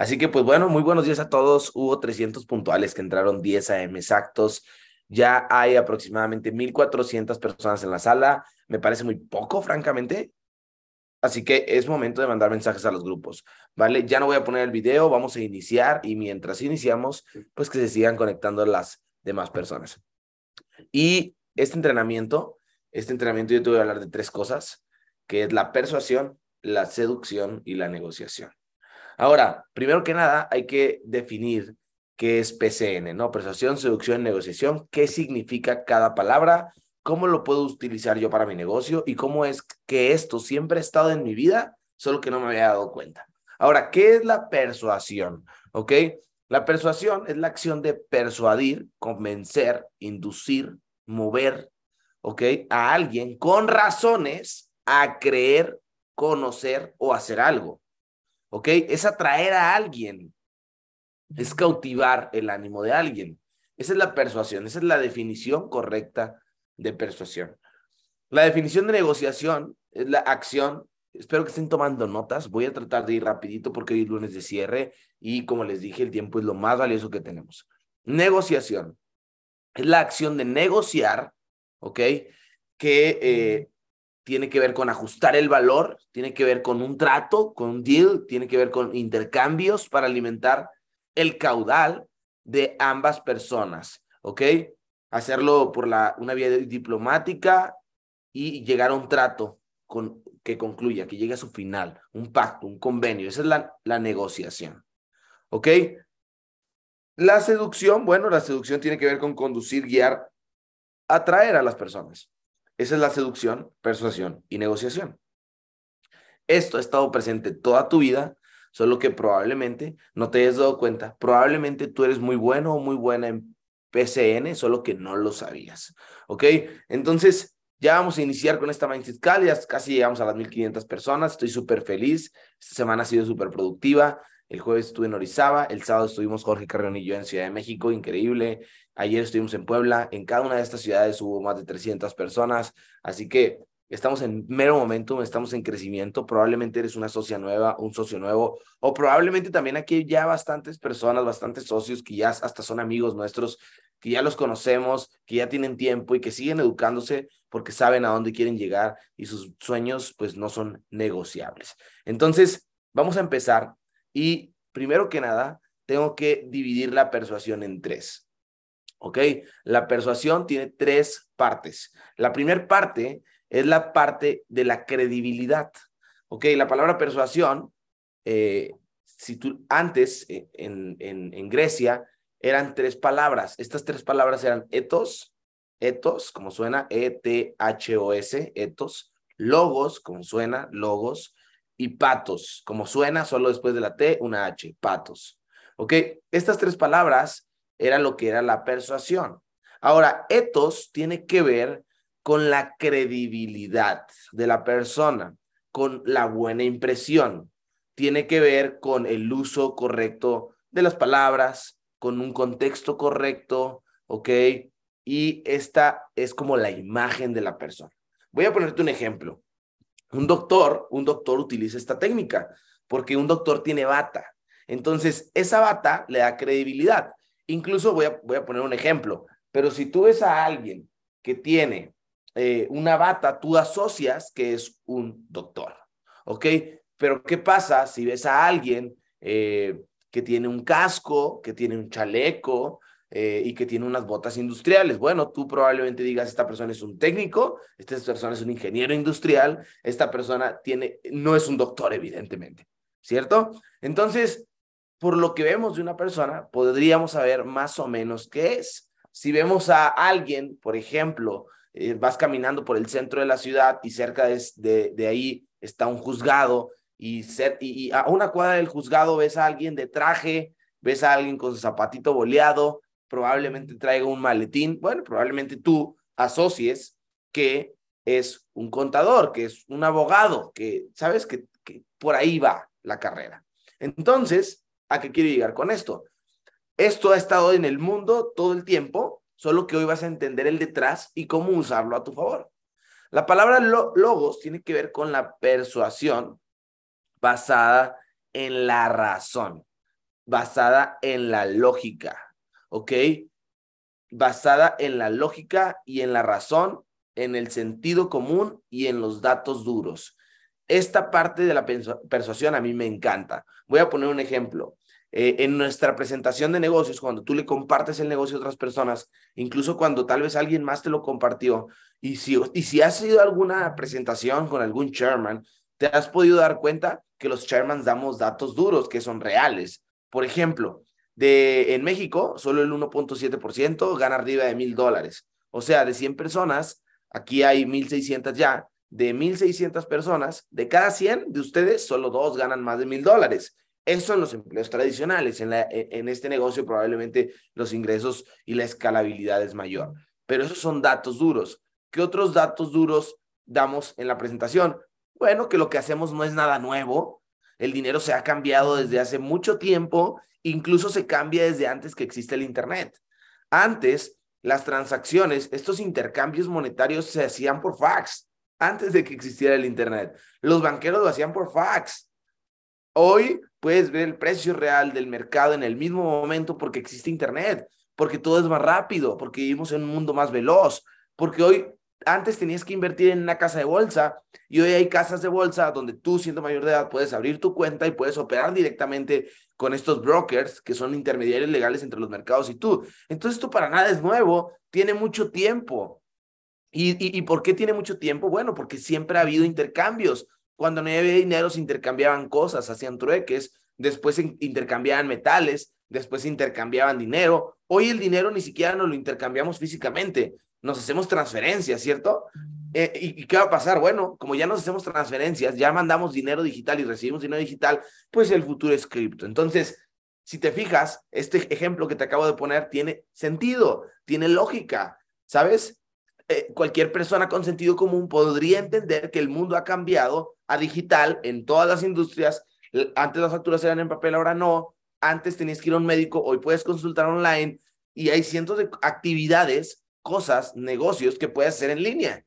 Así que, pues bueno, muy buenos días a todos. Hubo 300 puntuales que entraron 10 AM exactos. Ya hay aproximadamente 1.400 personas en la sala. Me parece muy poco, francamente. Así que es momento de mandar mensajes a los grupos, ¿vale? Ya no voy a poner el video, vamos a iniciar y mientras iniciamos, pues que se sigan conectando las demás personas. Y este entrenamiento, este entrenamiento yo te voy a hablar de tres cosas, que es la persuasión, la seducción y la negociación. Ahora, primero que nada, hay que definir qué es PCN, ¿no? Persuasión, seducción, negociación, qué significa cada palabra, cómo lo puedo utilizar yo para mi negocio y cómo es que esto siempre ha estado en mi vida, solo que no me había dado cuenta. Ahora, ¿qué es la persuasión? ¿Ok? La persuasión es la acción de persuadir, convencer, inducir, mover, ¿ok? A alguien con razones a creer, conocer o hacer algo. ¿Ok? Es atraer a alguien. Es cautivar el ánimo de alguien. Esa es la persuasión, esa es la definición correcta de persuasión. La definición de negociación es la acción. Espero que estén tomando notas. Voy a tratar de ir rapidito porque hoy es lunes de cierre y como les dije, el tiempo es lo más valioso que tenemos. Negociación es la acción de negociar, ¿ok? Que eh, tiene que ver con ajustar el valor, tiene que ver con un trato, con un deal, tiene que ver con intercambios para alimentar el caudal de ambas personas, ¿ok? hacerlo por la, una vía diplomática y llegar a un trato con, que concluya, que llegue a su final, un pacto, un convenio. Esa es la, la negociación. ¿Ok? La seducción, bueno, la seducción tiene que ver con conducir, guiar, atraer a las personas. Esa es la seducción, persuasión y negociación. Esto ha estado presente toda tu vida, solo que probablemente no te hayas dado cuenta. Probablemente tú eres muy bueno o muy buena en PCN, solo que no lo sabías. ¿Ok? Entonces, ya vamos a iniciar con esta Mindset Call, ya casi llegamos a las 1500 personas, estoy súper feliz, esta semana ha sido súper productiva, el jueves estuve en Orizaba, el sábado estuvimos Jorge Carrión y yo en Ciudad de México, increíble, ayer estuvimos en Puebla, en cada una de estas ciudades hubo más de 300 personas, así que estamos en mero momento, estamos en crecimiento, probablemente eres una socia nueva, un socio nuevo, o probablemente también aquí ya bastantes personas, bastantes socios que ya hasta son amigos nuestros, que ya los conocemos, que ya tienen tiempo y que siguen educándose porque saben a dónde quieren llegar y sus sueños pues no son negociables. Entonces, vamos a empezar y primero que nada, tengo que dividir la persuasión en tres. ¿Ok? La persuasión tiene tres partes. La primera parte es la parte de la credibilidad. Ok, la palabra persuasión, eh, si tú antes eh, en, en, en, Grecia eran tres palabras. Estas tres palabras eran etos, etos, como suena, E-T-H-O-S, etos, logos, como suena, logos, y patos, como suena, solo después de la T, una H, patos. Ok, estas tres palabras eran lo que era la persuasión. Ahora, etos tiene que ver con la credibilidad de la persona, con la buena impresión. Tiene que ver con el uso correcto de las palabras, con un contexto correcto, ¿ok? Y esta es como la imagen de la persona. Voy a ponerte un ejemplo. Un doctor, un doctor utiliza esta técnica porque un doctor tiene bata. Entonces, esa bata le da credibilidad. Incluso voy a, voy a poner un ejemplo, pero si tú ves a alguien que tiene eh, una bata, tú asocias que es un doctor, ¿ok? Pero ¿qué pasa si ves a alguien eh, que tiene un casco, que tiene un chaleco eh, y que tiene unas botas industriales? Bueno, tú probablemente digas, esta persona es un técnico, esta persona es un ingeniero industrial, esta persona tiene, no es un doctor, evidentemente, ¿cierto? Entonces, por lo que vemos de una persona, podríamos saber más o menos qué es. Si vemos a alguien, por ejemplo, eh, vas caminando por el centro de la ciudad y cerca de, de, ahí está un juzgado y, y, a una cuadra del juzgado ves a alguien de traje, ves a alguien con su zapatito boleado, probablemente traiga un maletín, bueno, probablemente tú asocies que es un contador, que es un abogado, que sabes que por ahí va la carrera. Entonces, ¿a qué quiero llegar con esto? Esto ha estado en el mundo todo el tiempo solo que hoy vas a entender el detrás y cómo usarlo a tu favor. La palabra logos tiene que ver con la persuasión basada en la razón. basada en la lógica, ¿ok? Basada en la lógica y en la razón, en el sentido común y en los datos duros. Esta parte de la persuasión a mí me encanta. Voy a poner un ejemplo. Eh, en nuestra presentación de negocios, cuando tú le compartes el negocio a otras personas, incluso cuando tal vez alguien más te lo compartió, y si, y si has sido alguna presentación con algún chairman, te has podido dar cuenta que los chairmans damos datos duros que son reales. Por ejemplo, de, en México, solo el 1.7% gana arriba de mil dólares. O sea, de 100 personas, aquí hay 1.600 ya, de 1.600 personas, de cada 100 de ustedes, solo dos ganan más de mil dólares. Eso son los empleos tradicionales. En, la, e, en este negocio probablemente los ingresos y la escalabilidad es mayor. Pero esos son datos duros. ¿Qué otros datos duros damos en la presentación? Bueno, que lo que hacemos no es nada nuevo. El dinero se ha cambiado desde hace mucho tiempo, incluso se cambia desde antes que existe el Internet. Antes, las transacciones, estos intercambios monetarios se hacían por fax, antes de que existiera el Internet. Los banqueros lo hacían por fax. Hoy puedes ver el precio real del mercado en el mismo momento porque existe Internet, porque todo es más rápido, porque vivimos en un mundo más veloz, porque hoy antes tenías que invertir en una casa de bolsa y hoy hay casas de bolsa donde tú siendo mayor de edad puedes abrir tu cuenta y puedes operar directamente con estos brokers que son intermediarios legales entre los mercados y tú. Entonces esto para nada es nuevo, tiene mucho tiempo. ¿Y, y, y por qué tiene mucho tiempo? Bueno, porque siempre ha habido intercambios. Cuando no había dinero se intercambiaban cosas, hacían trueques, después intercambiaban metales, después intercambiaban dinero. Hoy el dinero ni siquiera nos lo intercambiamos físicamente, nos hacemos transferencias, ¿cierto? Eh, ¿y, ¿Y qué va a pasar? Bueno, como ya nos hacemos transferencias, ya mandamos dinero digital y recibimos dinero digital, pues el futuro es cripto. Entonces, si te fijas, este ejemplo que te acabo de poner tiene sentido, tiene lógica, ¿sabes? Eh, cualquier persona con sentido común podría entender que el mundo ha cambiado a digital en todas las industrias. Antes las facturas eran en papel, ahora no. Antes tenías que ir a un médico, hoy puedes consultar online y hay cientos de actividades, cosas, negocios que puedes hacer en línea.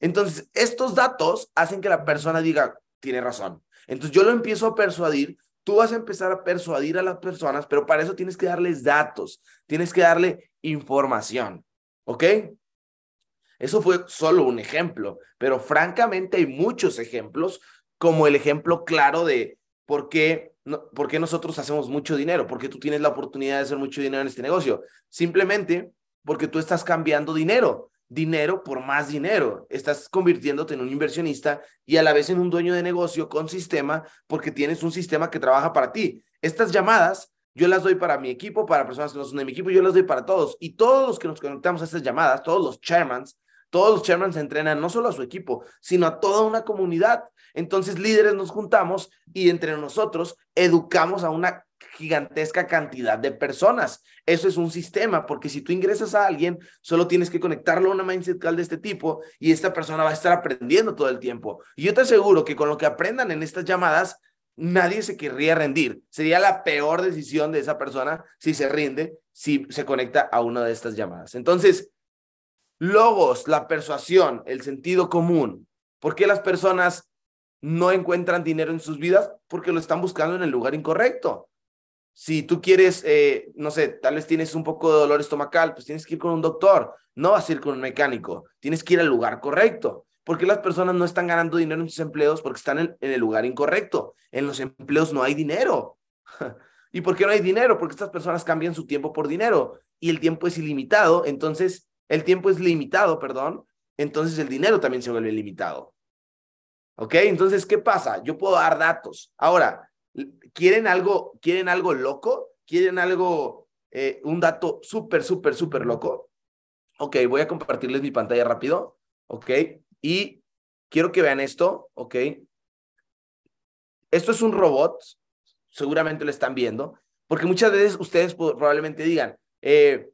Entonces, estos datos hacen que la persona diga, tiene razón. Entonces, yo lo empiezo a persuadir, tú vas a empezar a persuadir a las personas, pero para eso tienes que darles datos, tienes que darle información, ¿ok? Eso fue solo un ejemplo, pero francamente hay muchos ejemplos, como el ejemplo claro de por qué, por qué nosotros hacemos mucho dinero, porque tú tienes la oportunidad de hacer mucho dinero en este negocio. Simplemente porque tú estás cambiando dinero, dinero por más dinero. Estás convirtiéndote en un inversionista y a la vez en un dueño de negocio con sistema, porque tienes un sistema que trabaja para ti. Estas llamadas yo las doy para mi equipo, para personas que no son de mi equipo, yo las doy para todos. Y todos los que nos conectamos a estas llamadas, todos los chairmans, todos los chairmans entrenan no solo a su equipo, sino a toda una comunidad. Entonces, líderes nos juntamos y entre nosotros educamos a una gigantesca cantidad de personas. Eso es un sistema, porque si tú ingresas a alguien, solo tienes que conectarlo a una mindset call de este tipo y esta persona va a estar aprendiendo todo el tiempo. Y yo te aseguro que con lo que aprendan en estas llamadas, nadie se querría rendir. Sería la peor decisión de esa persona si se rinde, si se conecta a una de estas llamadas. Entonces, Logos, la persuasión, el sentido común. ¿Por qué las personas no encuentran dinero en sus vidas? Porque lo están buscando en el lugar incorrecto. Si tú quieres, eh, no sé, tal vez tienes un poco de dolor estomacal, pues tienes que ir con un doctor, no vas a ir con un mecánico, tienes que ir al lugar correcto. ¿Por qué las personas no están ganando dinero en sus empleos? Porque están en, en el lugar incorrecto. En los empleos no hay dinero. ¿Y por qué no hay dinero? Porque estas personas cambian su tiempo por dinero y el tiempo es ilimitado, entonces el tiempo es limitado, perdón, entonces el dinero también se vuelve limitado. ¿Ok? Entonces, ¿qué pasa? Yo puedo dar datos. Ahora, ¿quieren algo, quieren algo loco? ¿Quieren algo, eh, un dato súper, súper, súper loco? Ok, voy a compartirles mi pantalla rápido. Ok, y quiero que vean esto. Ok. Esto es un robot. Seguramente lo están viendo. Porque muchas veces ustedes probablemente digan, eh,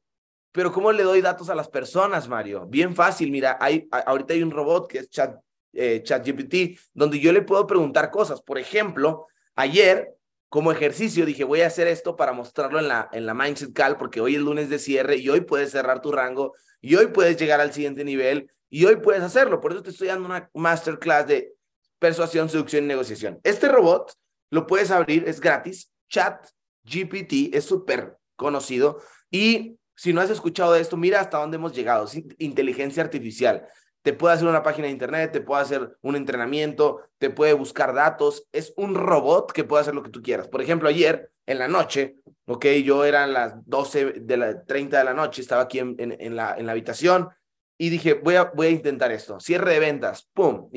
pero ¿cómo le doy datos a las personas, Mario? Bien fácil, mira, hay, ahorita hay un robot que es Chat, eh, ChatGPT, donde yo le puedo preguntar cosas. Por ejemplo, ayer, como ejercicio, dije, voy a hacer esto para mostrarlo en la, en la Mindset Call, porque hoy es lunes de cierre y hoy puedes cerrar tu rango y hoy puedes llegar al siguiente nivel y hoy puedes hacerlo. Por eso te estoy dando una masterclass de persuasión, seducción y negociación. Este robot lo puedes abrir, es gratis, chat GPT es súper conocido y si no has escuchado de esto, mira hasta dónde hemos llegado. inteligencia artificial. Te puede hacer una página de internet, te puede hacer un entrenamiento, te puede buscar datos. Es un robot que puede hacer lo que tú quieras. Por ejemplo, ayer en la noche, ok, yo eran las 12 de la 30 de la noche, estaba aquí en, la, en la habitación y dije, voy a, intentar esto. Cierre de ventas, pum.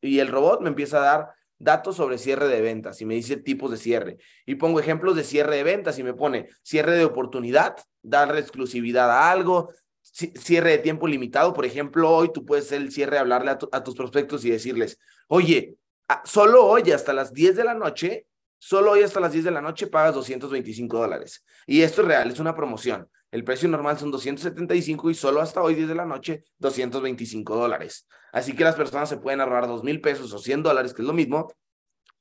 Y el robot me empieza a dar datos sobre cierre de ventas y me dice tipos de cierre. Y pongo ejemplos de cierre de ventas y me pone cierre de oportunidad, dar exclusividad a algo, cierre de tiempo limitado. Por ejemplo, hoy tú puedes hacer el cierre, hablarle a, tus prospectos y decirles, oye, solo hoy hasta las 10 de la noche, solo hoy hasta las 10 de la noche pagas 225 dólares. Y esto es real, es una promoción. El precio normal son 275 y solo hasta hoy 10 de la noche 225 dólares. Así que las personas se pueden ahorrar 2 mil pesos o 100 dólares, que es lo mismo,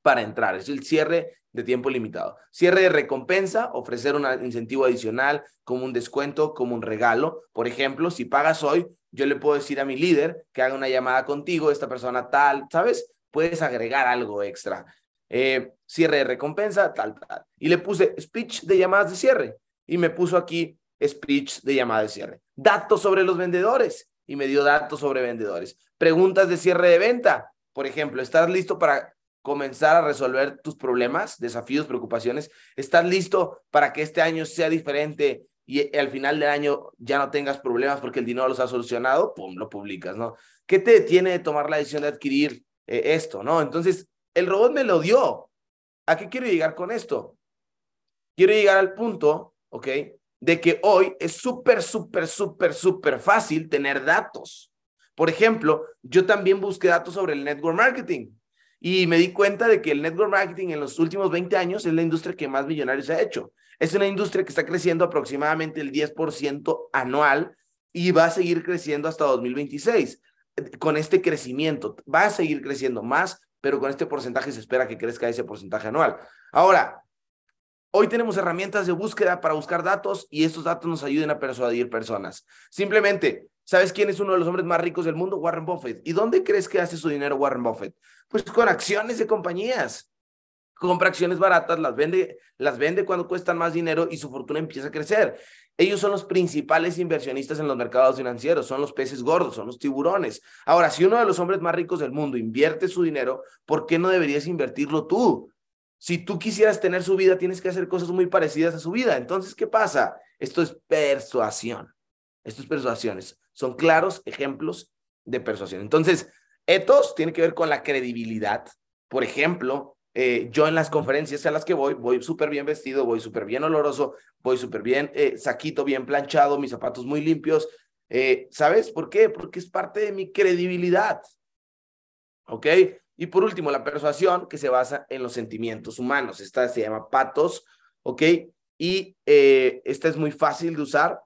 para entrar. Es el cierre de tiempo limitado. Cierre de recompensa, ofrecer un incentivo adicional como un descuento, como un regalo. Por ejemplo, si pagas hoy, yo le puedo decir a mi líder que haga una llamada contigo, esta persona tal, ¿sabes? Puedes agregar algo extra. Eh, cierre de recompensa, tal, tal. Y le puse speech de llamadas de cierre. Y me puso aquí speech de llamada de cierre. Datos sobre los vendedores y me dio datos sobre vendedores. Preguntas de cierre de venta. Por ejemplo, ¿estás listo para comenzar a resolver tus problemas, desafíos, preocupaciones? ¿Estás listo para que este año sea diferente y al final del año ya no tengas problemas porque el dinero los ha solucionado? Pum, lo publicas, ¿no? ¿Qué te detiene de tomar la decisión de adquirir eh, esto, no? Entonces, el robot me lo dio. ¿A qué quiero llegar con esto? Quiero llegar al punto, ¿ok? de que hoy es súper, súper, súper, súper fácil tener datos. Por ejemplo, yo también busqué datos sobre el network marketing y me di cuenta de que el network marketing en los últimos 20 años es la industria que más millonarios ha hecho. Es una industria que está creciendo aproximadamente el 10% anual y va a seguir creciendo hasta 2026. Con este crecimiento, va a seguir creciendo más, pero con este porcentaje se espera que crezca ese porcentaje anual. Ahora, Hoy tenemos herramientas de búsqueda para buscar datos y estos datos nos ayuden a persuadir personas. Simplemente, ¿sabes quién es uno de los hombres más ricos del mundo? Warren Buffett. ¿Y dónde crees que hace su dinero Warren Buffett? Pues con acciones de compañías. Compra acciones baratas, las vende, las vende cuando cuestan más dinero y su fortuna empieza a crecer. Ellos son los principales inversionistas en los mercados financieros, son los peces gordos, son los tiburones. Ahora, si uno de los hombres más ricos del mundo invierte su dinero, ¿por qué no deberías invertirlo tú? Si tú quisieras tener su vida, tienes que hacer cosas muy parecidas a su vida. Entonces, ¿qué pasa? Esto es persuasión. Esto es persuasiones. Son claros ejemplos de persuasión. Entonces, etos tiene que ver con la credibilidad. Por ejemplo, eh, yo en las conferencias a las que voy, voy súper bien vestido, voy súper bien oloroso, voy súper bien eh, saquito, bien planchado, mis zapatos muy limpios. Eh, ¿Sabes por qué? Porque es parte de mi credibilidad. ¿Ok? Y por último, la persuasión que se basa en los sentimientos humanos. Esta se llama patos, ¿ok? Y eh, esta es muy fácil de usar.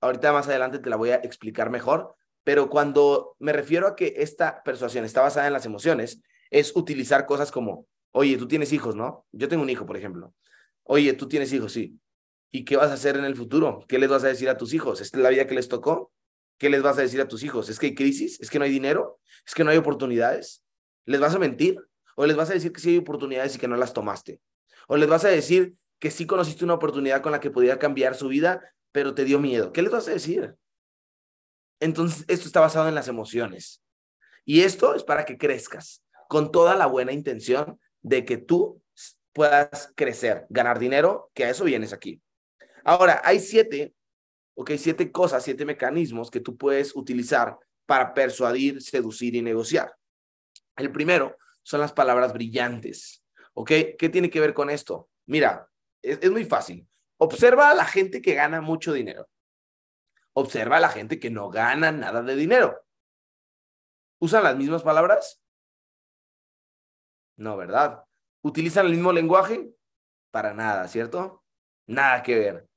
Ahorita más adelante te la voy a explicar mejor, pero cuando me refiero a que esta persuasión está basada en las emociones, es utilizar cosas como, oye, tú tienes hijos, ¿no? Yo tengo un hijo, por ejemplo. Oye, tú tienes hijos, sí. ¿Y qué vas a hacer en el futuro? ¿Qué les vas a decir a tus hijos? ¿Esta es la vida que les tocó? ¿Qué les vas a decir a tus hijos? ¿Es que hay crisis? ¿Es que no hay dinero? ¿Es que no hay oportunidades? ¿Les vas a mentir? ¿O les vas a decir que sí hay oportunidades y que no las tomaste? ¿O les vas a decir que sí conociste una oportunidad con la que podía cambiar su vida, pero te dio miedo? ¿Qué les vas a decir? Entonces, esto está basado en las emociones. Y esto es para que crezcas con toda la buena intención de que tú puedas crecer, ganar dinero, que a eso vienes aquí. Ahora, hay siete, ok, siete cosas, siete mecanismos que tú puedes utilizar para persuadir, seducir y negociar. El primero son las palabras brillantes. ¿Ok? ¿Qué tiene que ver con esto? Mira, es, muy fácil. Observa a la gente que gana mucho dinero. Observa a la gente que no gana nada de dinero. ¿Usan las mismas palabras? No, ¿verdad? ¿Utilizan el mismo lenguaje? Para nada, ¿cierto? Nada que ver.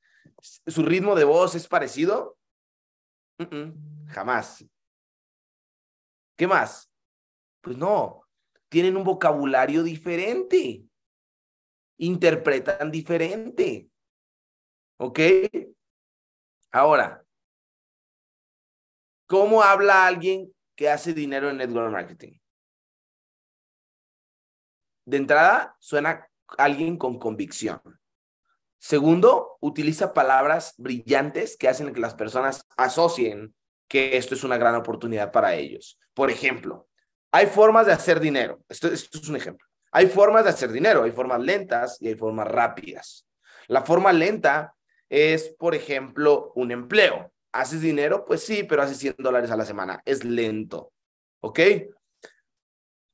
¿Su ritmo de voz es parecido? jamás. ¿Qué más? Pues no, tienen un vocabulario diferente, interpretan diferente. ¿Ok? Ahora, ¿cómo habla alguien que hace dinero en network marketing? De entrada, suena alguien con convicción. Segundo, utiliza palabras brillantes que hacen que las personas asocien que esto es una gran oportunidad para ellos. Por ejemplo, hay formas de hacer dinero. Esto, es un ejemplo. Hay formas de hacer dinero, hay formas lentas y hay formas rápidas. La forma lenta es, por ejemplo, un empleo. ¿Haces dinero? Pues sí, pero haces 100 dólares a la semana. Es lento. ¿Ok?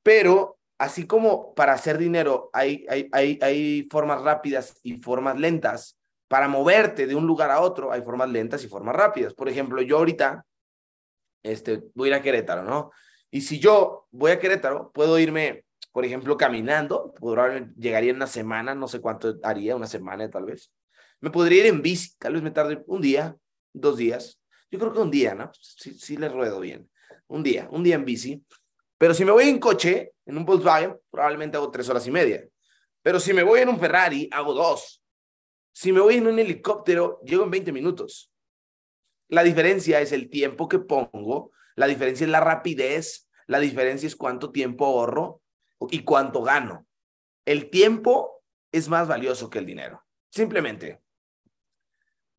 Pero así como para hacer dinero hay, hay, hay, hay formas rápidas y formas lentas, para moverte de un lugar a otro hay formas lentas y formas rápidas. Por ejemplo, yo ahorita este, voy a ir a Querétaro, ¿no? Y si yo voy a Querétaro, puedo irme, por ejemplo, caminando, probablemente llegaría en una semana, no sé cuánto haría, una semana tal vez. Me podría ir en bici, tal vez me tarde un día, dos días. Yo creo que un día, ¿no? Sí, sí le ruedo bien. Un día, un día en bici. Pero si me voy en coche, en un Volkswagen, probablemente hago tres horas y media. Pero si me voy en un Ferrari, hago dos. Si me voy en un helicóptero, llego en 20 minutos. La diferencia es el tiempo que pongo, la diferencia es la rapidez, la diferencia es cuánto tiempo ahorro y cuánto gano. El tiempo es más valioso que el dinero. Simplemente.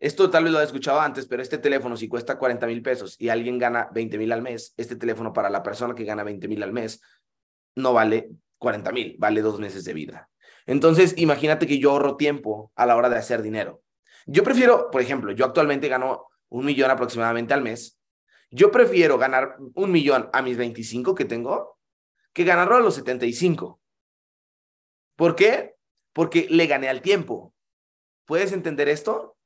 Esto tal vez lo he escuchado antes, pero este teléfono si cuesta 40 mil pesos y alguien gana 20 mil al mes, este teléfono para la persona que gana 20 mil al mes no vale 40 mil, vale dos meses de vida. Entonces, imagínate que yo ahorro tiempo a la hora de hacer dinero. Yo prefiero, por ejemplo, yo actualmente gano un millón aproximadamente al mes. Yo prefiero ganar un millón a mis 25 que tengo que ganarlo a los 75. ¿Por qué? Porque le gané al tiempo. ¿Puedes entender esto?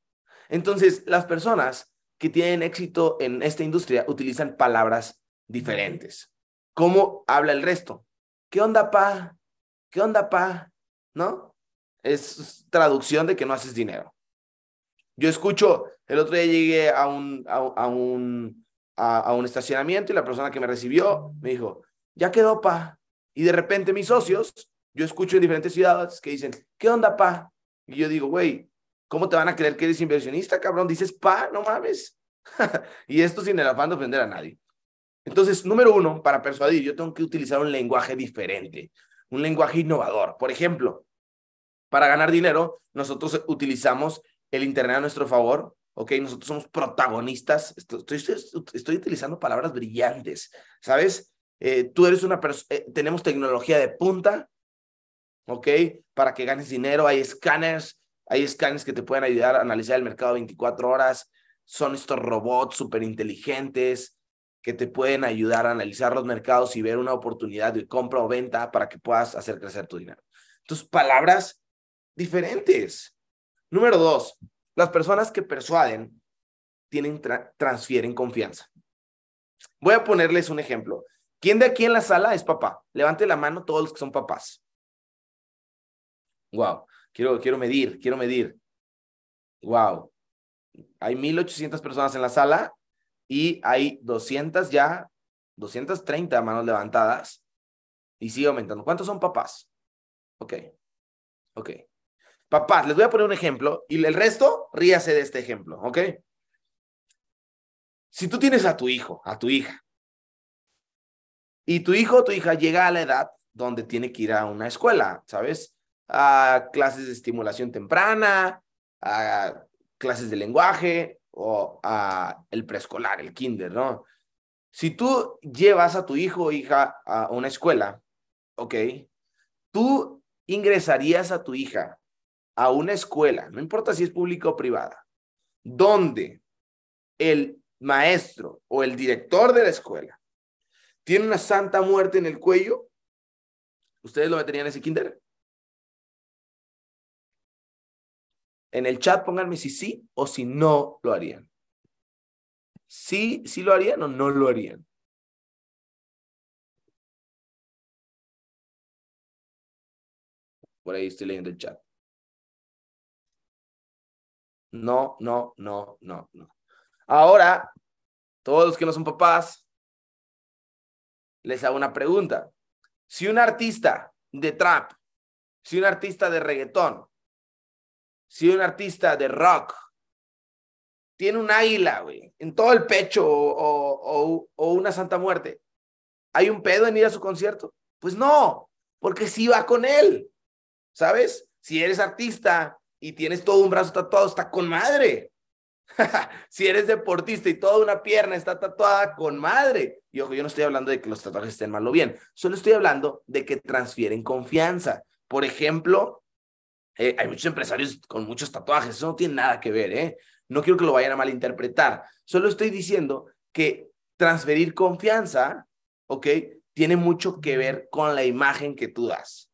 Entonces, las personas que tienen éxito en esta industria utilizan palabras diferentes. ¿Cómo habla el resto? ¿Qué onda, pa? ¿Qué onda, pa? ¿No? Es traducción de que no haces dinero. Yo escucho, el otro día llegué a un, a, un, a, un estacionamiento y la persona que me recibió me dijo, ya quedó, pa. Y de repente mis socios, yo escucho en diferentes ciudades que dicen, ¿qué onda, pa? Y yo digo, güey, ¿Cómo te van a creer que eres inversionista, cabrón? Dices, pa, no mames. y esto sin el afán de ofender a nadie. Entonces, número uno, para persuadir, yo tengo que utilizar un lenguaje diferente, un lenguaje innovador. Por ejemplo, para ganar dinero, nosotros utilizamos el Internet a nuestro favor, ¿ok? Nosotros somos protagonistas. Estoy, estoy, utilizando palabras brillantes, ¿sabes? Eh, tú eres una persona, eh, tenemos tecnología de punta, ¿ok? Para que ganes dinero, hay escáneres, hay scanners que te pueden ayudar a analizar el mercado 24 horas. Son estos robots súper inteligentes que te pueden ayudar a analizar los mercados y ver una oportunidad de compra o venta para que puedas hacer crecer tu dinero. Entonces, palabras diferentes. Número dos, las personas que persuaden tienen transfieren confianza. Voy a ponerles un ejemplo. ¿Quién de aquí en la sala es papá? Levante la mano todos los que son papás. Wow. Quiero, quiero medir, quiero medir. Wow. Hay 1.800 personas en la sala y hay 200 ya, 230 manos levantadas y sigue aumentando. ¿Cuántos son papás? Ok. Ok. Papás, les voy a poner un ejemplo y el resto ríase de este ejemplo, ¿ok? Si tú tienes a tu hijo, a tu hija, y tu hijo o tu hija llega a la edad donde tiene que ir a una escuela, ¿sabes? A clases de estimulación temprana, a clases de lenguaje o a el preescolar, el kinder, ¿no? Si tú llevas a tu hijo o hija a una escuela, ¿ok? Tú ingresarías a tu hija a una escuela, no importa si es pública o privada, donde el maestro o el director de la escuela tiene una santa muerte en el cuello, ¿ustedes lo meterían en ese kinder? En el chat pónganme si sí o si no lo harían. Sí, sí lo harían o no lo harían. Por ahí estoy leyendo el chat. No, no, no, no, no. Ahora, todos los que no son papás, les hago una pregunta. Si un artista de trap, si un artista de reggaetón si un artista de rock tiene un águila, güey, en todo el pecho o, una santa muerte, ¿hay un pedo en ir a su concierto? Pues no, porque sí va con él, ¿sabes? Si eres artista y tienes todo un brazo tatuado, está con madre. si eres deportista y toda una pierna está tatuada con madre. Y ojo, yo no estoy hablando de que los tatuajes estén mal o bien, solo estoy hablando de que transfieren confianza. Por ejemplo, eh, hay muchos empresarios con muchos tatuajes, eso no tiene nada que ver, ¿eh? No quiero que lo vayan a malinterpretar. Solo estoy diciendo que transferir confianza, ¿ok? Tiene mucho que ver con la imagen que tú das.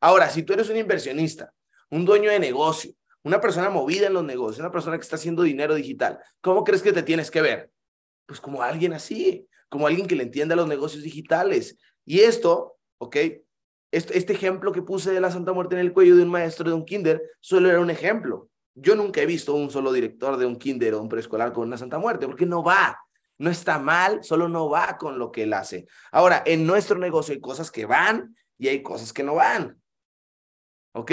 Ahora, si tú eres un inversionista, un dueño de negocio, una persona movida en los negocios, una persona que está haciendo dinero digital, ¿cómo crees que te tienes que ver? Pues como alguien así, como alguien que le entienda los negocios digitales. Y esto, ¿ok? Este, ejemplo que puse de la Santa Muerte en el cuello de un maestro de un kinder, solo era un ejemplo. Yo nunca he visto un solo director de un kinder o un preescolar con una Santa Muerte, porque no va. No está mal, solo no va con lo que él hace. Ahora, en nuestro negocio hay cosas que van y hay cosas que no van. ¿Ok?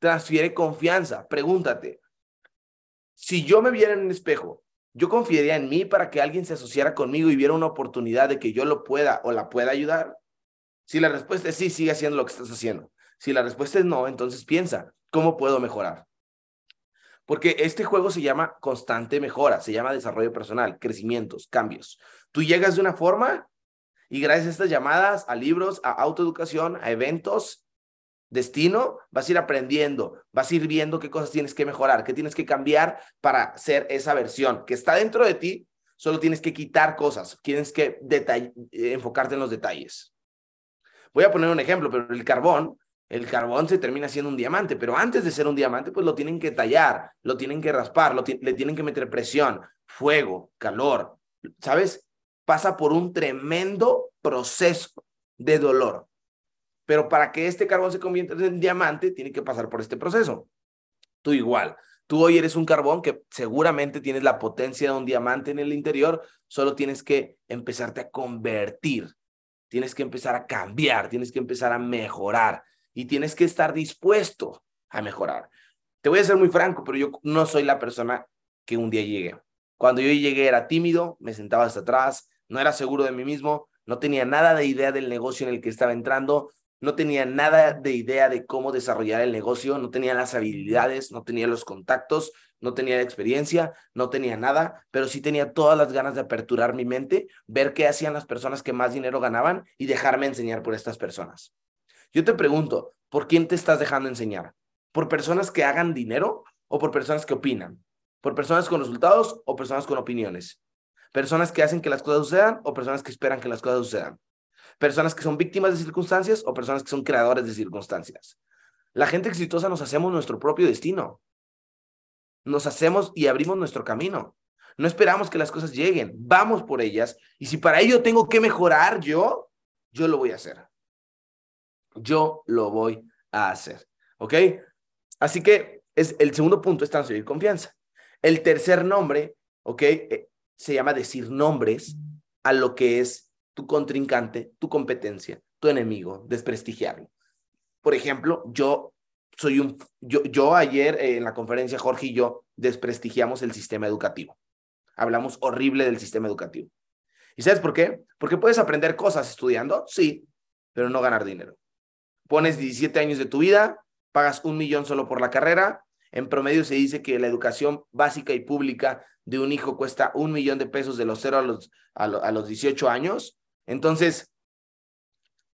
transfiere confianza. Pregúntate, si yo me viera en un espejo, ¿yo confiaría en mí para que alguien se asociara conmigo y viera una oportunidad de que yo lo pueda o la pueda ayudar? Si la respuesta es sí, sigue haciendo lo que estás haciendo. Si la respuesta es no, entonces piensa, ¿cómo puedo mejorar? Porque este juego se llama constante mejora, se llama desarrollo personal, crecimientos, cambios. Tú llegas de una forma y gracias a estas llamadas, a libros, a autoeducación, a eventos, destino, vas a ir aprendiendo, vas a ir viendo qué cosas tienes que mejorar, qué tienes que cambiar para ser esa versión que está dentro de ti. Solo tienes que quitar cosas, tienes que enfocarte en los detalles. Voy a poner un ejemplo, pero el carbón, el carbón se termina siendo un diamante, pero antes de ser un diamante, pues lo tienen que tallar, lo tienen que raspar, le tienen que meter presión, fuego, calor, ¿sabes? Pasa por un tremendo proceso de dolor. Pero para que este carbón se convierta en diamante, tiene que pasar por este proceso. Tú igual. Tú hoy eres un carbón que seguramente tienes la potencia de un diamante en el interior, solo tienes que empezarte a convertir, tienes que empezar a cambiar, tienes que empezar a mejorar y tienes que estar dispuesto a mejorar. Te voy a ser muy franco, pero yo no soy la persona que un día llegué. Cuando yo llegué era tímido, me sentaba hasta atrás, no era seguro de mí mismo, no tenía nada de idea del negocio en el que estaba entrando, no tenía nada de idea de cómo desarrollar el negocio, no tenía las habilidades, no tenía los contactos, no tenía experiencia, no tenía nada, pero sí tenía todas las ganas de aperturar mi mente, ver qué hacían las personas que más dinero ganaban y dejarme enseñar por estas personas. Yo te pregunto, ¿por quién te estás dejando enseñar? ¿Por personas que hagan dinero o por personas que opinan? ¿Por personas con resultados o personas con opiniones? ¿Personas que hacen que las cosas sucedan o personas que esperan que las cosas sucedan? personas que son víctimas de circunstancias o personas que son creadores de circunstancias. La gente exitosa nos hacemos nuestro propio destino. Nos hacemos y abrimos nuestro camino. No esperamos que las cosas lleguen, vamos por ellas. Y si para ello tengo que mejorar yo, yo lo voy a hacer. Yo lo voy a hacer. ¿Ok? Así que es, el segundo punto es transferir confianza. El tercer nombre, ¿ok? Eh, se llama decir nombres a lo que es tu contrincante, tu competencia, tu enemigo, desprestigiarlo. Por ejemplo, yo soy un, yo, yo ayer eh, en la conferencia Jorge y yo desprestigiamos el sistema educativo. Hablamos horrible del sistema educativo. ¿Y sabes por qué? Porque puedes aprender cosas estudiando, sí, pero no ganar dinero. Pones 17 años de tu vida, pagas un millón solo por la carrera. En promedio se dice que la educación básica y pública de un hijo cuesta un millón de pesos de los 0 a los, a, a los 18 años entonces,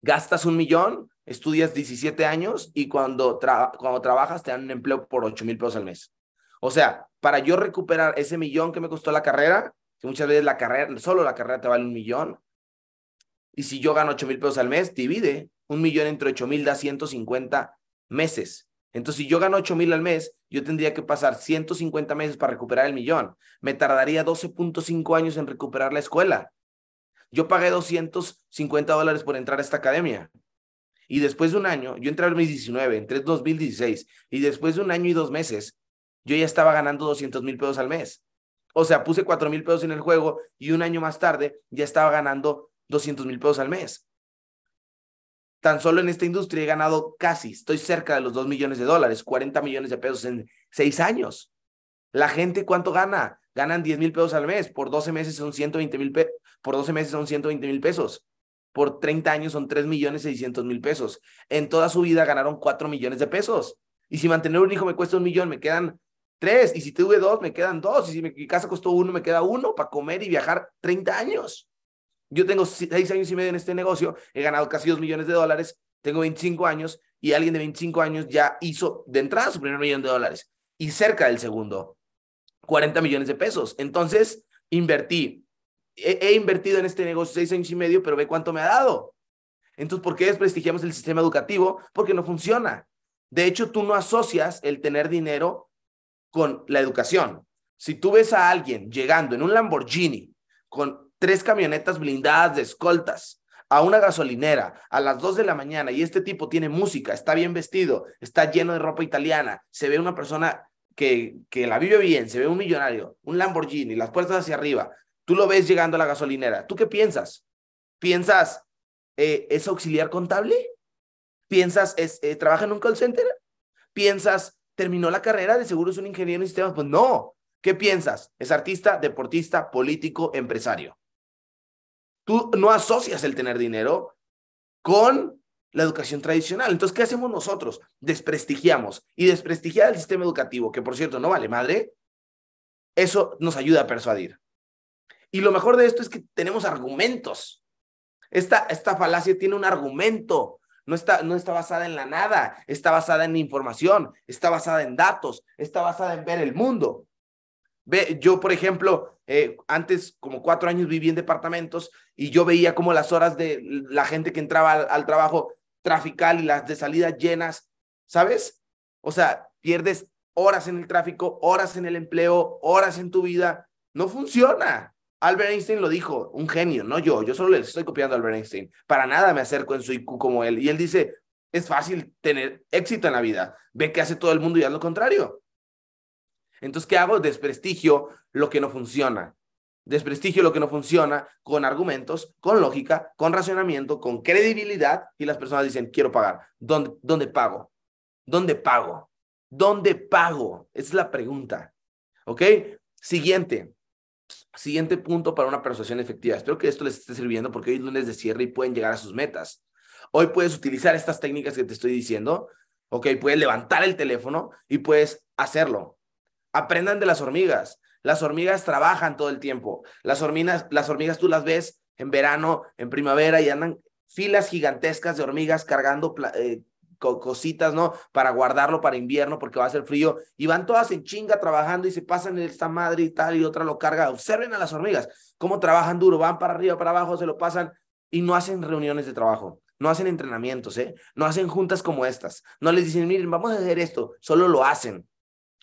gastas un millón, estudias 17 años y cuando, cuando trabajas te dan un empleo por 8 mil pesos al mes. O sea, para yo recuperar ese millón que me costó la carrera, que muchas veces la carrera, solo la carrera te vale un millón, y si yo gano 8 mil pesos al mes, divide. Un millón entre 8 mil da 150 meses. Entonces, si yo gano 8 mil al mes, yo tendría que pasar 150 meses para recuperar el millón. Me tardaría 12.5 años en recuperar la escuela. Yo pagué 250 dólares por entrar a esta academia. Y después de un año, yo entré en 2019, entré en 2016, y después de un año y dos meses, yo ya estaba ganando 200 mil pesos al mes. O sea, puse 4 mil pesos en el juego y un año más tarde ya estaba ganando 200 mil pesos al mes. Tan solo en esta industria he ganado casi, estoy cerca de los 2 millones de dólares, 40 millones de pesos en 6 años. La gente, ¿cuánto gana? Ganan 10 mil pesos al mes. Por 12 meses son 120 mil pesos por 12 meses son 120 mil pesos. Por 30 años son 3 millones 600 mil pesos. En toda su vida ganaron 4 millones de pesos. Y si mantener un hijo me cuesta un millón, me quedan tres. Y si tuve dos, me quedan dos. Y si mi casa costó uno, me queda uno para comer y viajar 30 años. Yo tengo seis años y medio en este negocio, he ganado casi dos millones de dólares, tengo 25 años y alguien de 25 años ya hizo de entrada su primer millón de dólares y cerca del segundo, 40 millones de pesos. Entonces, invertí. He, invertido en este negocio seis años y medio, pero ve cuánto me ha dado. Entonces, ¿por qué desprestigiamos el sistema educativo? Porque no funciona. De hecho, tú no asocias el tener dinero con la educación. Si tú ves a alguien llegando en un Lamborghini con tres camionetas blindadas de escoltas a una gasolinera a las dos de la mañana y este tipo tiene música, está bien vestido, está lleno de ropa italiana, se ve una persona que, que la vive bien, se ve un millonario, un Lamborghini, las puertas hacia arriba, tú lo ves llegando a la gasolinera, ¿tú qué piensas? ¿Piensas, eh, es auxiliar contable? ¿Piensas, es, eh, trabaja en un call center? ¿Piensas, terminó la carrera, de seguro es un ingeniero en sistemas? Pues no. ¿Qué piensas? Es artista, deportista, político, empresario. Tú no asocias el tener dinero con la educación tradicional. Entonces, ¿qué hacemos nosotros? Desprestigiamos. Y desprestigiar el sistema educativo, que por cierto no vale madre, eso nos ayuda a persuadir. Y lo mejor de esto es que tenemos argumentos. Esta, esta falacia tiene un argumento. No está, no está basada en la nada, está basada en información, está basada en datos, está basada en ver el mundo. Ve, yo, por ejemplo, eh, antes, como cuatro años, viví en departamentos y yo veía como las horas de la gente que entraba al, trabajo trafical y las de salida llenas, ¿sabes? O sea, pierdes horas en el tráfico, horas en el empleo, horas en tu vida. No funciona. Albert Einstein lo dijo, un genio, no yo, yo solo le estoy copiando a Albert Einstein. Para nada me acerco en su IQ como él. Y él dice, es fácil tener éxito en la vida. Ve que hace todo el mundo y haz lo contrario. Entonces, ¿qué hago? Desprestigio lo que no funciona. Desprestigio lo que no funciona con argumentos, con lógica, con racionamiento, con credibilidad y las personas dicen, quiero pagar. ¿Dónde, dónde pago? ¿Dónde pago? ¿Dónde pago? es la pregunta. ¿Ok? Siguiente. Siguiente punto para una persuasión efectiva. Espero que esto les esté sirviendo porque hoy es lunes de cierre y pueden llegar a sus metas. Hoy puedes utilizar estas técnicas que te estoy diciendo. Ok, puedes levantar el teléfono y puedes hacerlo. Aprendan de las hormigas. Las hormigas trabajan todo el tiempo. Las hormigas, las hormigas tú las ves en verano, en primavera y andan filas gigantescas de hormigas cargando eh, cositas, ¿no? Para guardarlo para invierno porque va a ser frío y van todas en chinga trabajando y se pasan esta madre y tal y otra lo carga. Observen a las hormigas, cómo trabajan duro, van para arriba, para abajo, se lo pasan y no hacen reuniones de trabajo. No hacen entrenamientos, ¿eh? No hacen juntas como estas. No les dicen, miren, vamos a hacer esto. Solo lo hacen.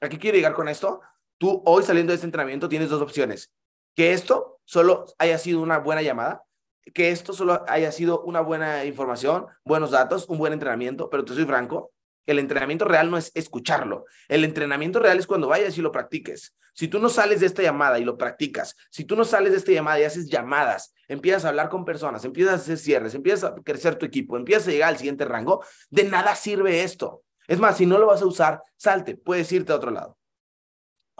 ¿A qué quiero llegar con esto? Tú hoy saliendo de este entrenamiento tienes dos opciones. Que esto solo haya sido una buena llamada, que esto solo haya sido una buena información, buenos datos, un buen entrenamiento, pero te soy franco, el entrenamiento real no es escucharlo. El entrenamiento real es cuando vayas y lo practiques. Si tú no sales de esta llamada y lo practicas, si tú no sales de esta llamada y haces llamadas, empiezas a hablar con personas, empiezas a hacer cierres, empiezas a crecer tu equipo, empiezas a llegar al siguiente rango, de nada sirve esto. Es más, si no lo vas a usar, salte, puedes irte a otro lado.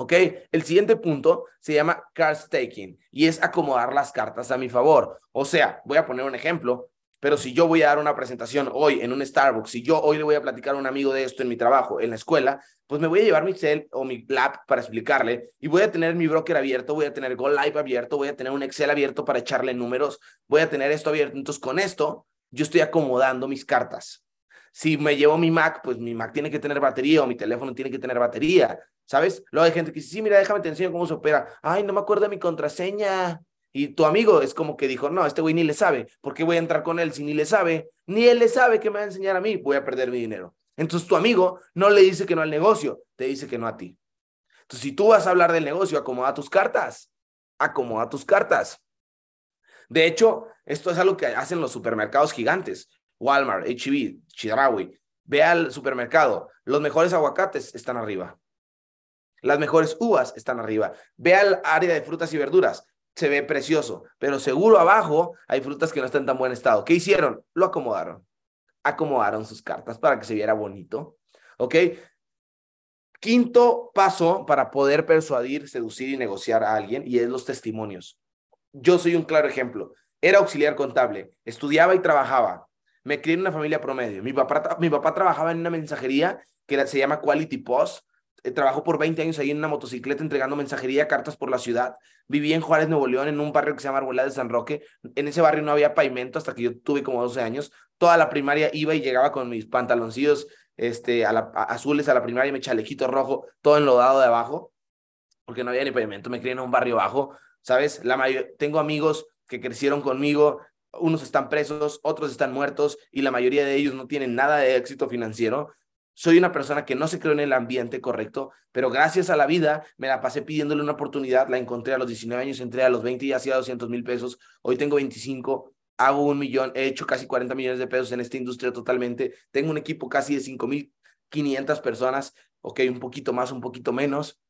¿Ok? El siguiente punto se llama card staking y es acomodar las cartas a mi favor. O sea, voy a poner un ejemplo, pero si yo voy a dar una presentación hoy en un Starbucks, si yo hoy le voy a platicar a un amigo de esto en mi trabajo, en la escuela, pues me voy a llevar mi Excel o mi lap para explicarle y voy a tener mi broker abierto, voy a tener Go Live abierto, voy a tener un Excel abierto para echarle números, voy a tener esto abierto. Entonces, con esto, yo estoy acomodando mis cartas. Si me llevo mi Mac, pues mi Mac tiene que tener batería o mi teléfono tiene que tener batería, ¿sabes? Luego hay gente que dice, sí, mira, déjame te enseño cómo se opera. Ay, no me acuerdo de mi contraseña. Y tu amigo es como que dijo, no, este güey ni le sabe. ¿Por qué voy a entrar con él si ni le sabe? Ni él le sabe que me va a enseñar a mí. Voy a perder mi dinero. Entonces tu amigo no le dice que no al negocio, te dice que no a ti. Entonces si tú vas a hablar del negocio, acomoda tus cartas. Acomoda tus cartas. De hecho, esto es algo que hacen los supermercados gigantes. Walmart, HB, Chedraui, ve al supermercado, los mejores aguacates están arriba. Las mejores uvas están arriba. Ve al área de frutas y verduras, se ve precioso, pero seguro abajo hay frutas que no están en tan buen estado. ¿Qué hicieron? Lo acomodaron. Acomodaron sus cartas para que se viera bonito. ¿Ok? Quinto paso para poder persuadir, seducir y negociar a alguien y es los testimonios. Yo soy un claro ejemplo. Era auxiliar contable, estudiaba y trabajaba, me crié en una familia promedio. Mi papá, mi papá trabajaba en una mensajería que se llama Quality Post. Eh, trabajó por 20 años ahí en una motocicleta entregando mensajería, cartas por la ciudad. Viví en Juárez, Nuevo León, en un barrio que se llama Arboleda de San Roque. En ese barrio no había pavimento hasta que yo tuve como 12 años. Toda la primaria iba y llegaba con mis pantaloncillos este, a la, azules a la primaria, mi chalequito rojo, todo enlodado de abajo, porque no había ni pavimento. Me crié en un barrio bajo, ¿sabes? La tengo amigos que crecieron conmigo, unos están presos, otros están muertos y la mayoría de ellos no tienen nada de éxito financiero. Soy una persona que no se creó en el ambiente correcto, pero gracias a la vida me la pasé pidiéndole una oportunidad, la encontré a los 19 años, entré a los 20 y hacía 200 mil pesos, hoy tengo 25, hago un millón, he hecho casi 40 millones de pesos en esta industria totalmente, tengo un equipo casi de 5.500 personas, ok, un poquito más, un poquito menos,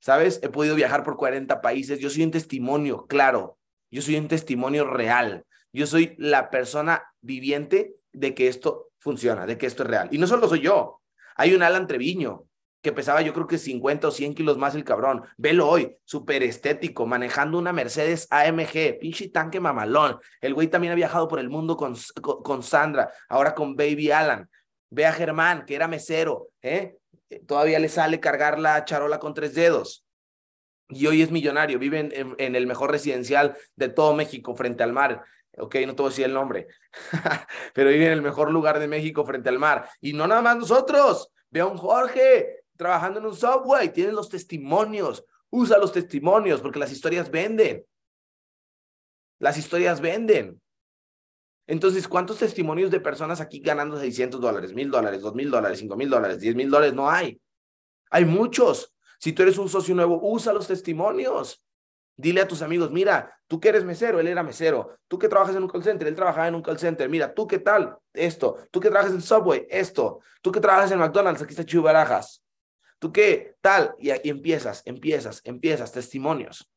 ¿sabes? He podido viajar por 40 países, yo soy un testimonio, claro, yo soy un testimonio real, yo soy la persona viviente de que esto funciona, de que esto es real. Y no solo soy yo, hay un Alan Treviño que pesaba yo creo que 50 o 100 kilos más el cabrón. Velo hoy, súper estético, manejando una Mercedes AMG, pinche tanque mamalón. El güey también ha viajado por el mundo con, con, Sandra, ahora con Baby Alan. Ve a Germán, que era mesero, ¿eh? Todavía le sale cargar la charola con tres dedos. Y hoy es millonario, vive en, en el mejor residencial de todo México, frente al mar ok, no te voy a decir el nombre, pero vive en el mejor lugar de México frente al mar. Y no nada más nosotros, ve a un Jorge trabajando en un subway, tienen los testimonios, usa los testimonios porque las historias venden. Las historias venden. Entonces, ¿cuántos testimonios de personas aquí ganando 600 dólares, 1000 dólares, 2000 dólares, 5000 dólares, 10 mil dólares? No hay. Hay muchos. Si tú eres un socio nuevo, usa los testimonios. Dile a tus amigos, mira, tú que eres mesero, él era mesero. Tú que trabajas en un call center, él trabajaba en un call center. Mira, tú qué tal, esto. Tú que trabajas en Subway, esto. Tú que trabajas en McDonald's, aquí está Chivo Barajas. Tú qué tal, y aquí empiezas, empiezas, empiezas, testimonios.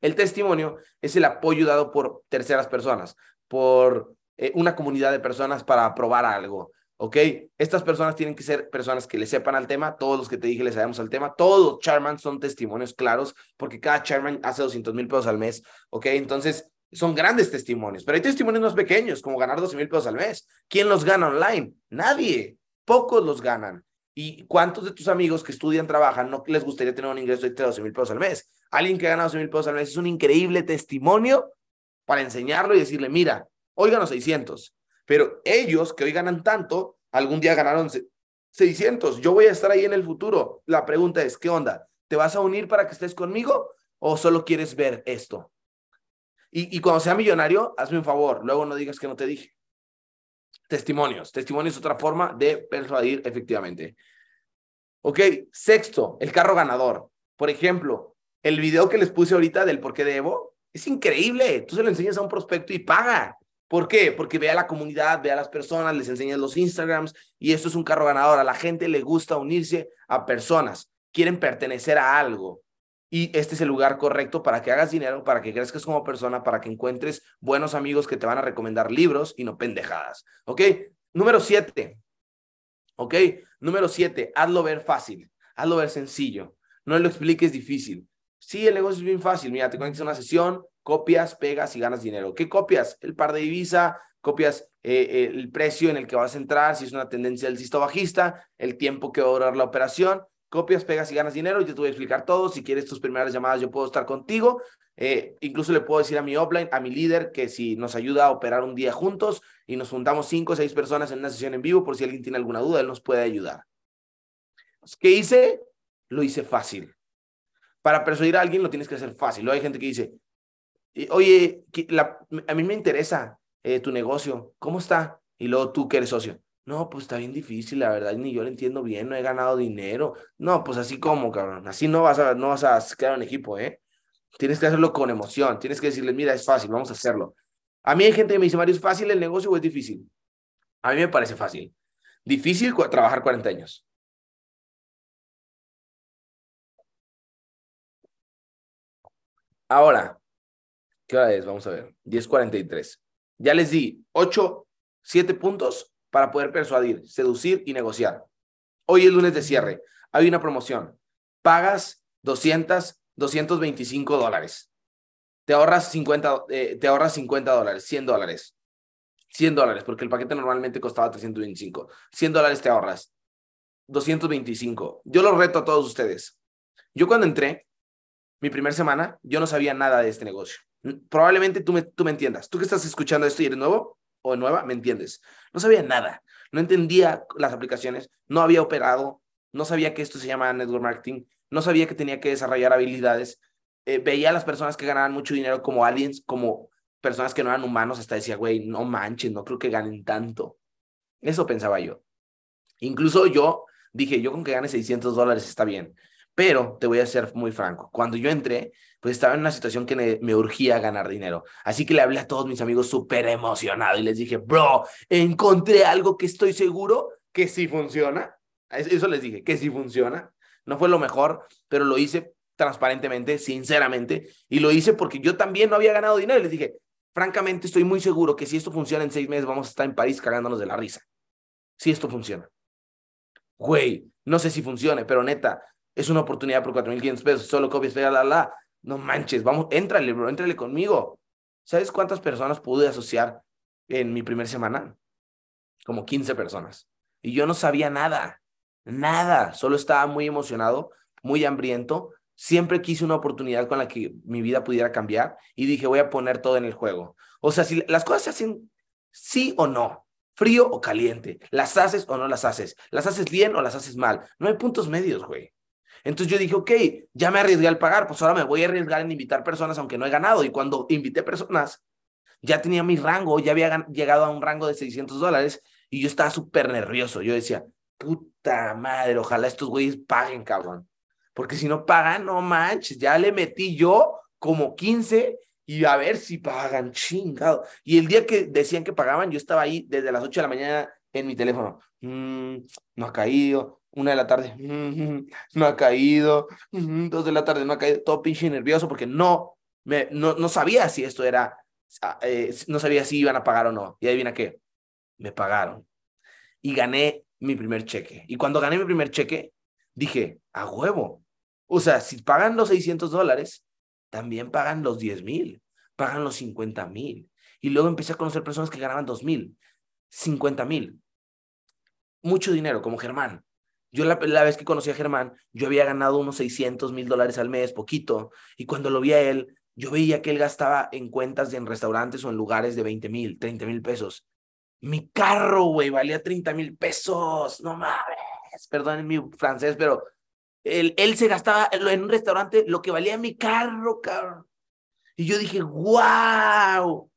El testimonio es el apoyo dado por terceras personas, por eh, una comunidad de personas para probar algo. ¿Ok? Estas personas tienen que ser personas que le sepan al tema, todos los que te dije le sabemos al tema, todos los Charman son testimonios claros, porque cada Charman hace 200 mil pesos al mes, ¿ok? Entonces, son grandes testimonios, pero hay testimonios más pequeños, como ganar 12 mil pesos al mes. ¿Quién los gana online? Nadie, pocos los ganan. ¿Y cuántos de tus amigos que estudian, trabajan, no les gustaría tener un ingreso de 12 mil pesos al mes? Alguien que gana 12 mil pesos al mes es un increíble testimonio para enseñarlo y decirle, mira, hoy gano 600, pero ellos que hoy ganan tanto, algún día ganaron 600. Yo voy a estar ahí en el futuro. La pregunta es, ¿qué onda? ¿Te vas a unir para que estés conmigo o solo quieres ver esto? Y, cuando sea millonario, hazme un favor, luego no digas que no te dije. Testimonios. Testimonios es otra forma de persuadir efectivamente. Ok, sexto, el carro ganador. Por ejemplo, el video que les puse ahorita del por qué debo es increíble. Tú se lo enseñas a un prospecto y paga. ¿Por qué? Porque ve a la comunidad, ve a las personas, les enseñas los Instagrams y esto es un carro ganador. A la gente le gusta unirse a personas, quieren pertenecer a algo. Y este es el lugar correcto para que hagas dinero, para que crezcas como persona, para que encuentres buenos amigos que te van a recomendar libros y no pendejadas. ¿Ok? Número siete. ¿Ok? Número siete, hazlo ver fácil, hazlo ver sencillo. No lo expliques difícil. Sí, el negocio es bien fácil. Mira, te conectas a una sesión, copias, pegas y ganas dinero. ¿Qué copias? El par de divisa, copias eh, eh, el precio en el que vas a entrar, si es una tendencia alcista o bajista, el tiempo que va a durar la operación, copias, pegas y ganas dinero. Yo te voy a explicar todo. Si quieres tus primeras llamadas, yo puedo estar contigo. Eh, incluso le puedo decir a mi offline, a mi líder, que si nos ayuda a operar un día juntos y nos juntamos cinco o seis personas en una sesión en vivo, por si alguien tiene alguna duda, él nos puede ayudar. ¿Qué hice? Lo hice fácil. Para persuadir a alguien lo tienes que hacer fácil. Hay gente que dice, oye, a mí me interesa eh, tu negocio, ¿cómo está? Y luego tú que eres socio. No, pues está bien difícil, la verdad, ni yo lo entiendo bien, no he ganado dinero. No, pues así como, cabrón, así no vas a, no vas a quedar en equipo, ¿eh? Tienes que hacerlo con emoción, tienes que decirles, mira, es fácil, vamos a hacerlo. A mí hay gente que me dice, Mario, ¿es fácil el negocio o es difícil? A mí me parece fácil. Difícil trabajar 40 años. Ahora, ¿Qué hora es? Vamos a ver. 10.43. Ya les di 8, 7 puntos para poder persuadir, seducir y negociar. Hoy es lunes de cierre. Hay una promoción. Pagas 200, 225 dólares. Te ahorras 50, eh, te ahorras 50 dólares, 100 dólares. 100 dólares, porque el paquete normalmente costaba 325. 100 dólares te ahorras. 225. Yo lo reto a todos ustedes. Yo cuando entré, mi primera semana, yo no sabía nada de este negocio. Probablemente tú me, tú me entiendas. Tú que estás escuchando esto y eres nuevo o nueva, me entiendes. No sabía nada. No entendía las aplicaciones. No había operado. No sabía que esto se llama network marketing. No sabía que tenía que desarrollar habilidades. Eh, veía a las personas que ganaban mucho dinero como aliens, como personas que no eran humanos. Hasta decía, güey, no manches, no creo que ganen tanto. Eso pensaba yo. Incluso yo dije, yo con que gane 600 dólares está bien. Pero te voy a ser muy franco, cuando yo entré, pues estaba en una situación que me, urgía ganar dinero. Así que le hablé a todos mis amigos súper emocionado y les dije, bro, encontré algo que estoy seguro que sí funciona. Eso les dije, que sí funciona. No fue lo mejor, pero lo hice transparentemente, sinceramente, y lo hice porque yo también no había ganado dinero. Y les dije, francamente, estoy muy seguro que si esto funciona en seis meses, vamos a estar en París cagándonos de la risa. Si esto funciona. Güey, no sé si funcione, pero neta, es una oportunidad por 4.500 pesos, solo copias, la, la. No manches, vamos, éntrale, bro, éntrale conmigo. ¿Sabes cuántas personas pude asociar en mi primera semana? Como 15 personas. Y yo no sabía nada, nada. Solo estaba muy emocionado, muy hambriento. Siempre quise una oportunidad con la que mi vida pudiera cambiar y dije, voy a poner todo en el juego. O sea, si las cosas se hacen sí o no, frío o caliente, las haces o no las haces, las haces bien o las haces mal. No hay puntos medios, güey. Entonces yo dije, ok, ya me arriesgué al pagar, pues ahora me voy a arriesgar en invitar personas aunque no he ganado. Y cuando invité personas, ya tenía mi rango, ya había llegado a un rango de 600 dólares y yo estaba súper nervioso. Yo decía, puta madre, ojalá estos güeyes paguen, cabrón. Porque si no pagan, no manches, ya le metí yo como 15 y a ver si pagan, chingado. Y el día que decían que pagaban, yo estaba ahí desde las 8 de la mañana en mi teléfono. Mm, no ha caído, una de la tarde, no ha caído, dos de la tarde, no ha caído, todo pinche nervioso porque no, me, no, no sabía si esto era, ah, eh, no sabía si iban a pagar o no. Y adivina qué, me pagaron. Y gané mi primer cheque. Y cuando gané mi primer cheque, dije, a huevo. O sea, si pagan los 600 dólares, también pagan los 10 mil, pagan los 50 mil. Y luego empecé a conocer personas que ganaban 2 mil, 50 mil. Mucho dinero, como Germán. Yo la, vez que conocí a Germán, yo había ganado unos 600 mil dólares al mes, poquito, y cuando lo vi a él, yo veía que él gastaba en cuentas de, en restaurantes o en lugares de 20 mil, 30 mil pesos. Mi carro, güey, valía 30 mil pesos, no mames, perdonen mi francés, pero él, él se gastaba en un restaurante lo que valía mi carro, cabrón. Y yo dije, wow.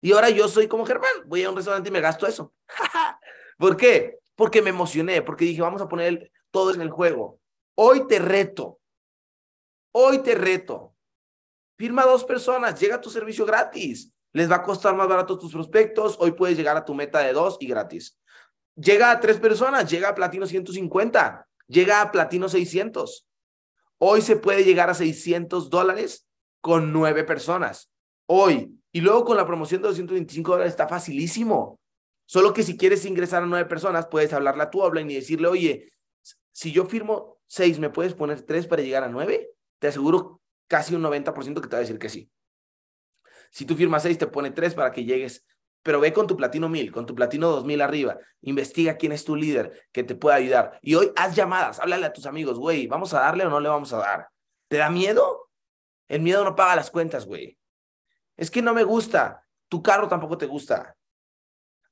Y ahora yo soy como Germán, voy a un restaurante y me gasto eso. ¿Por qué? Porque me emocioné, porque dije, vamos a poner todo en el juego. Hoy te reto, hoy te reto. Firma dos personas, llega a tu servicio gratis. Les va a costar más barato tus prospectos. Hoy puedes llegar a tu meta de dos y gratis. Llega a tres personas, llega a Platino 150, llega a Platino 600. Hoy se puede llegar a 600 dólares con nueve personas. Hoy. Y luego con la promoción de 225 dólares está facilísimo. Solo que si quieres ingresar a nueve personas, puedes hablarle a tu habla y decirle, oye, si yo firmo seis, ¿me puedes poner tres para llegar a nueve? Te aseguro casi un 90% que te va a decir que sí. Si tú firmas seis, te pone tres para que llegues. Pero ve con tu platino mil, con tu platino dos mil arriba. Investiga quién es tu líder que te pueda ayudar. Y hoy haz llamadas, háblale a tus amigos, güey, ¿vamos a darle o no le vamos a dar? ¿Te da miedo? El miedo no paga las cuentas, güey. Es que no me gusta. Tu carro tampoco te gusta.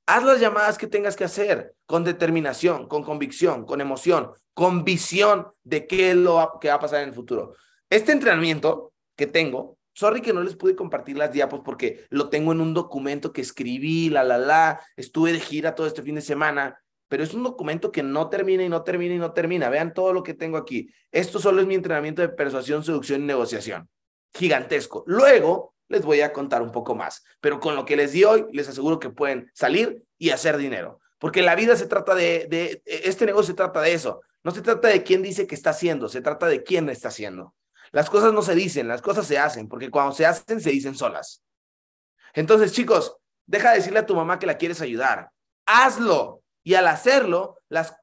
Haz las llamadas que tengas que hacer con determinación, con convicción, con emoción, con visión de qué lo que va a pasar en el futuro. Este entrenamiento que tengo, sorry que no les pude compartir las diapos porque lo tengo en un documento que escribí, la, la, la, estuve de gira todo este fin de semana, pero es un documento que no termina y no termina y no termina. Vean todo lo que tengo aquí. Esto solo es mi entrenamiento de persuasión, seducción y negociación. Gigantesco. Luego, les voy a contar un poco más. Pero con lo que les di hoy, les aseguro que pueden salir y hacer dinero. Porque la vida se trata de, de, este negocio se trata de eso. No se trata de quién dice que está haciendo, se trata de quién está haciendo. Las cosas no se dicen, las cosas se hacen, porque cuando se hacen, se dicen solas. Entonces, chicos, deja de decirle a tu mamá que la quieres ayudar. Hazlo. Y al hacerlo, las,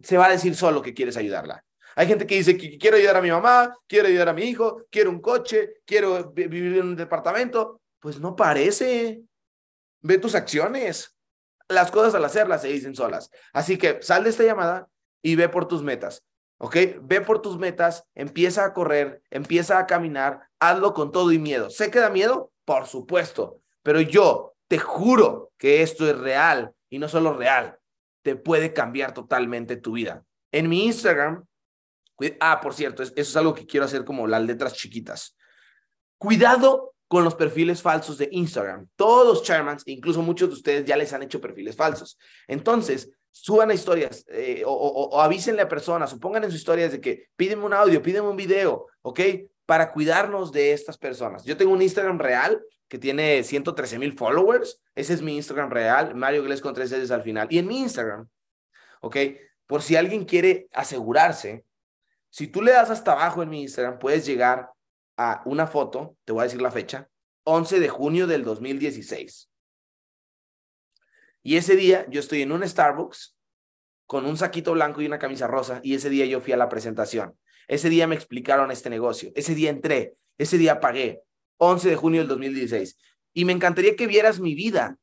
se va a decir solo que quieres ayudarla. Hay gente que dice que quiero ayudar a mi mamá, quiero ayudar a mi hijo, quiero un coche, quiero vivir en un departamento. Pues no parece. ve tus acciones. Las cosas al hacerlas se dicen solas. Así que sal de esta llamada y ve por tus metas. ¿Ok? Ve por tus metas, empieza a correr, empieza a caminar, hazlo con todo y miedo. ¿Sé que da miedo? Por supuesto. Pero yo te juro que esto es real y no solo real, te puede cambiar totalmente tu vida. En mi Instagram, ah, por cierto, eso es algo que quiero hacer como las letras chiquitas. Cuidado con los perfiles falsos de Instagram. Todos los chairmans, incluso muchos de ustedes ya les han hecho perfiles falsos. Entonces, suban historias eh, o, avísenle a personas o pongan en sus historias de que pídeme un audio, pídeme un video, ¿ok? Para cuidarnos de estas personas. Yo tengo un Instagram real que tiene 113 mil followers. Ese es mi Instagram real, Mario Gles con tres al final. Y en mi Instagram, ¿ok? Por si alguien quiere asegurarse, si tú le das hasta abajo en mi Instagram, puedes llegar a una foto, te voy a decir la fecha, 11 de junio del 2016. Y ese día yo estoy en un Starbucks con un saquito blanco y una camisa rosa y ese día yo fui a la presentación. Ese día me explicaron este negocio. Ese día entré. Ese día pagué. 11 de junio del 2016. Y me encantaría que vieras mi vida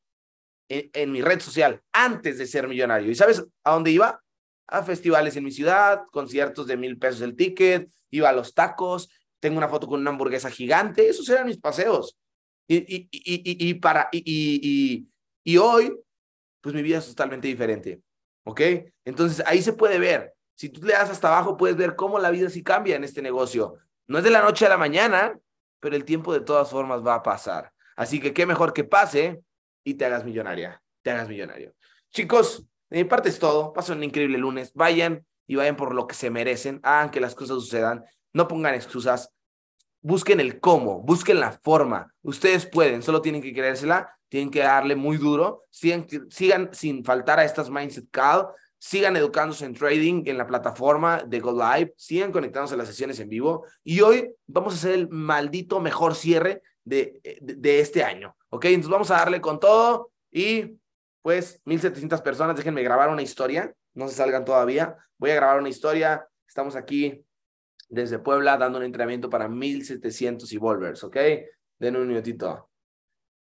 en, mi red social antes de ser millonario. ¿Y sabes a dónde iba? A festivales en mi ciudad, conciertos de mil pesos el ticket, iba a los tacos, tengo una foto con una hamburguesa gigante, esos eran mis paseos. Y, y, y, y para, y, hoy pues mi vida es totalmente diferente. ¿Ok? Entonces ahí se puede ver. Si tú le das hasta abajo, puedes ver cómo la vida sí cambia en este negocio. No es de la noche a la mañana, pero el tiempo de todas formas va a pasar. Así que qué mejor que pase y te hagas millonaria, te hagas millonario. Chicos, de mi parte es todo. Pasen un increíble lunes. Vayan y vayan por lo que se merecen. Hagan que las cosas sucedan. No pongan excusas. Busquen el cómo, busquen la forma. Ustedes pueden, solo tienen que creérsela tienen que darle muy duro, sigan, sin faltar a estas Mindset Call, sigan educándose en trading en la plataforma de Go Live, sigan conectándose a las sesiones en vivo y hoy vamos a hacer el maldito mejor cierre de, de, este año, ¿ok? Entonces vamos a darle con todo y pues 1700 personas, déjenme grabar una historia, no se salgan todavía, voy a grabar una historia, estamos aquí desde Puebla dando un entrenamiento para 1700 y volvers, ¿ok? Den un minutito.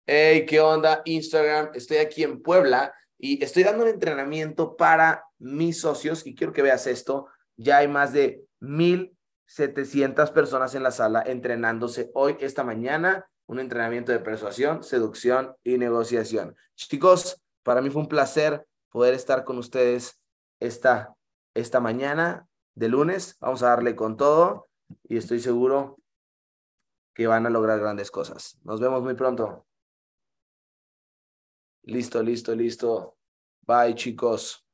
Hey, ¿qué onda? Instagram. Estoy aquí en Puebla y estoy dando un entrenamiento para mis socios y quiero que veas esto. Ya hay más de 1.700 personas en la sala entrenándose hoy, esta mañana, un entrenamiento de persuasión, seducción y negociación. Chicos, para mí fue un placer poder estar con ustedes esta, esta mañana de lunes. Vamos a darle con todo y estoy seguro que van a lograr grandes cosas. Nos vemos muy pronto. Listo, listo, listo. Bye, chicos.